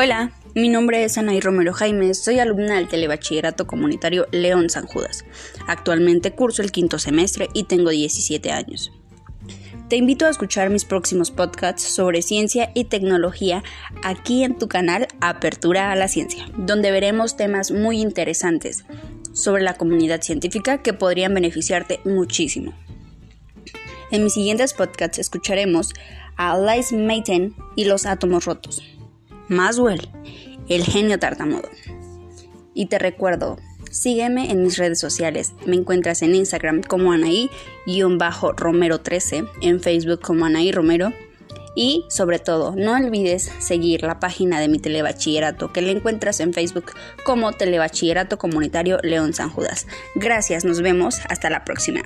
Hola, mi nombre es Anaí Romero Jaime, soy alumna del Telebachillerato Comunitario León San Judas. Actualmente curso el quinto semestre y tengo 17 años. Te invito a escuchar mis próximos podcasts sobre ciencia y tecnología aquí en tu canal Apertura a la Ciencia, donde veremos temas muy interesantes sobre la comunidad científica que podrían beneficiarte muchísimo. En mis siguientes podcasts escucharemos a Liz Mayton y los átomos rotos. Maswell, el genio tartamudo. Y te recuerdo, sígueme en mis redes sociales. Me encuentras en Instagram como Anaí-Romero13, en Facebook como Anaí Romero. Y sobre todo, no olvides seguir la página de mi telebachillerato que le encuentras en Facebook como Telebachillerato Comunitario León San Judas. Gracias, nos vemos, hasta la próxima.